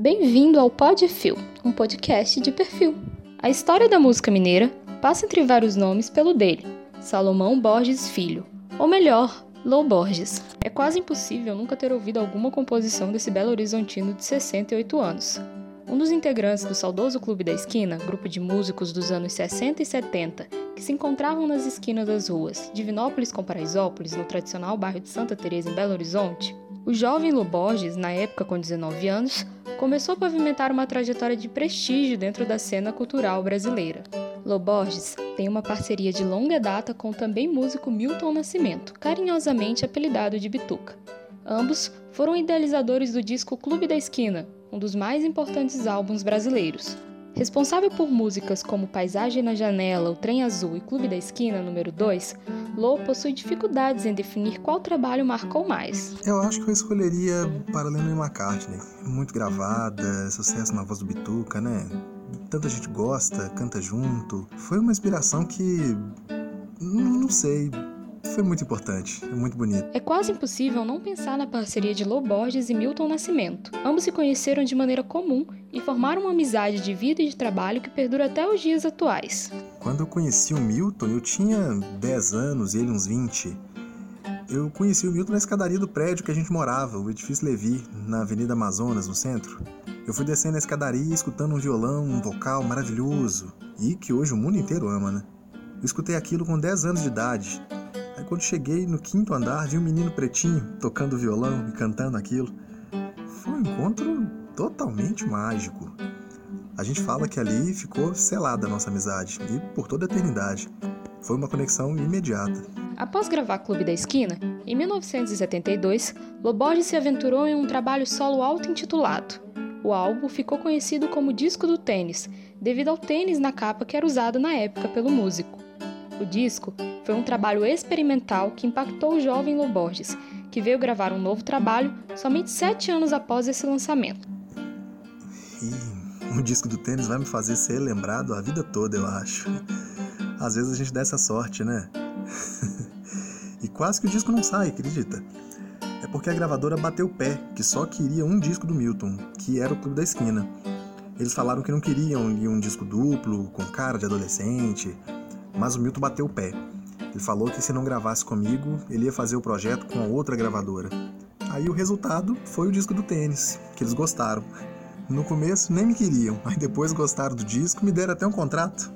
Bem-vindo ao Podfil, um podcast de perfil. A história da música mineira passa entre vários nomes pelo dele, Salomão Borges Filho, ou melhor, Lou Borges. É quase impossível nunca ter ouvido alguma composição desse belo horizontino de 68 anos. Um dos integrantes do saudoso Clube da Esquina, grupo de músicos dos anos 60 e 70, que se encontravam nas esquinas das ruas Divinópolis com Paraisópolis, no tradicional bairro de Santa Teresa em Belo Horizonte, o jovem Lou Borges, na época com 19 anos, começou a pavimentar uma trajetória de prestígio dentro da cena cultural brasileira. Loborges tem uma parceria de longa data com o também músico Milton Nascimento, carinhosamente apelidado de Bituca. Ambos foram idealizadores do disco Clube da Esquina, um dos mais importantes álbuns brasileiros. Responsável por músicas como Paisagem na Janela, O Trem Azul e Clube da Esquina, número 2, Lô possui dificuldades em definir qual trabalho marcou mais. Eu acho que eu escolheria Paralelo e McCartney. Muito gravada, sucesso na voz do Bituca, né? Tanta gente gosta, canta junto. Foi uma inspiração que. Não sei, foi muito importante, é muito bonito. É quase impossível não pensar na parceria de Lô Borges e Milton Nascimento. Ambos se conheceram de maneira comum e formaram uma amizade de vida e de trabalho que perdura até os dias atuais. Quando eu conheci o Milton, eu tinha 10 anos e ele uns 20. Eu conheci o Milton na escadaria do prédio que a gente morava, o edifício Levi, na Avenida Amazonas, no centro. Eu fui descendo a escadaria escutando um violão, um vocal maravilhoso, e que hoje o mundo inteiro ama, né? Eu escutei aquilo com 10 anos de idade, Aí quando cheguei no quinto andar, vi um menino pretinho tocando violão e cantando aquilo. Foi um encontro totalmente mágico. A gente fala que ali ficou selada a nossa amizade e por toda a eternidade. Foi uma conexão imediata. Após gravar Clube da Esquina, em 1972, Loborges se aventurou em um trabalho solo auto-intitulado. O álbum ficou conhecido como Disco do Tênis, devido ao tênis na capa que era usado na época pelo músico. O disco foi um trabalho experimental que impactou o jovem Loborges, que veio gravar um novo trabalho somente sete anos após esse lançamento. E o disco do tênis vai me fazer ser lembrado a vida toda, eu acho. Às vezes a gente dá essa sorte, né? e quase que o disco não sai, acredita? É porque a gravadora bateu o pé, que só queria um disco do Milton, que era o Clube da Esquina. Eles falaram que não queriam um disco duplo, com cara de adolescente, mas o Milton bateu o pé. Ele falou que se não gravasse comigo, ele ia fazer o projeto com outra gravadora. Aí o resultado foi o disco do tênis, que eles gostaram. No começo nem me queriam, mas depois gostaram do disco e me deram até um contrato.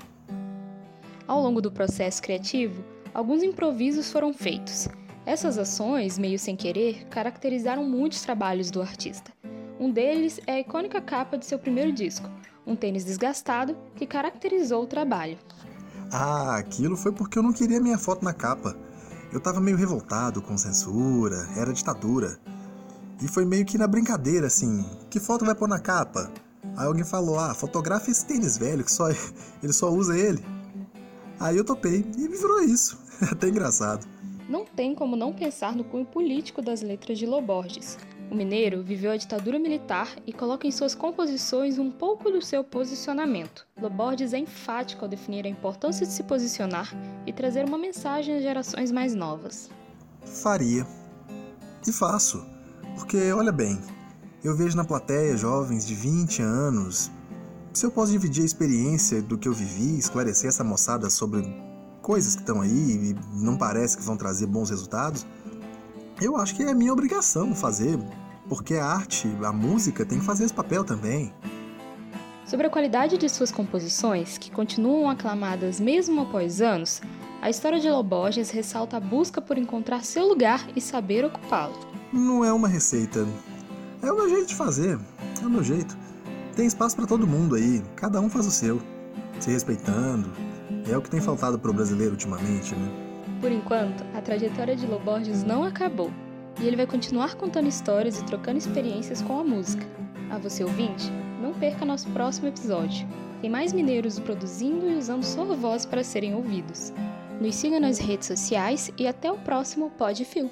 Ao longo do processo criativo, alguns improvisos foram feitos. Essas ações, meio sem querer, caracterizaram muitos trabalhos do artista. Um deles é a icônica capa de seu primeiro disco, um tênis desgastado que caracterizou o trabalho. Ah, aquilo foi porque eu não queria minha foto na capa. Eu tava meio revoltado com censura, era ditadura. E foi meio que na brincadeira, assim, que foto vai pôr na capa? Aí alguém falou, ah, fotografa esse tênis velho, que só ele só usa ele. Aí eu topei e me virou isso. Até engraçado. Não tem como não pensar no cunho político das letras de Loborges. O mineiro viveu a ditadura militar e coloca em suas composições um pouco do seu posicionamento. Loborges é enfático ao definir a importância de se posicionar e trazer uma mensagem às gerações mais novas. Faria. E faço. Porque, olha bem, eu vejo na plateia jovens de 20 anos. Se eu posso dividir a experiência do que eu vivi, esclarecer essa moçada sobre coisas que estão aí e não parece que vão trazer bons resultados, eu acho que é minha obrigação fazer, porque a arte, a música tem que fazer esse papel também. Sobre a qualidade de suas composições, que continuam aclamadas mesmo após anos, a história de Loborges ressalta a busca por encontrar seu lugar e saber ocupá-lo. Não é uma receita. É o meu jeito de fazer. É o meu jeito. Tem espaço para todo mundo aí. Cada um faz o seu. Se respeitando. É o que tem faltado pro brasileiro ultimamente, né? Por enquanto, a trajetória de Loborges não acabou e ele vai continuar contando histórias e trocando experiências com a música. A você ouvinte, não perca nosso próximo episódio. Tem mais mineiros produzindo e usando sua voz para serem ouvidos. Nos siga nas redes sociais e até o próximo Pod Fio.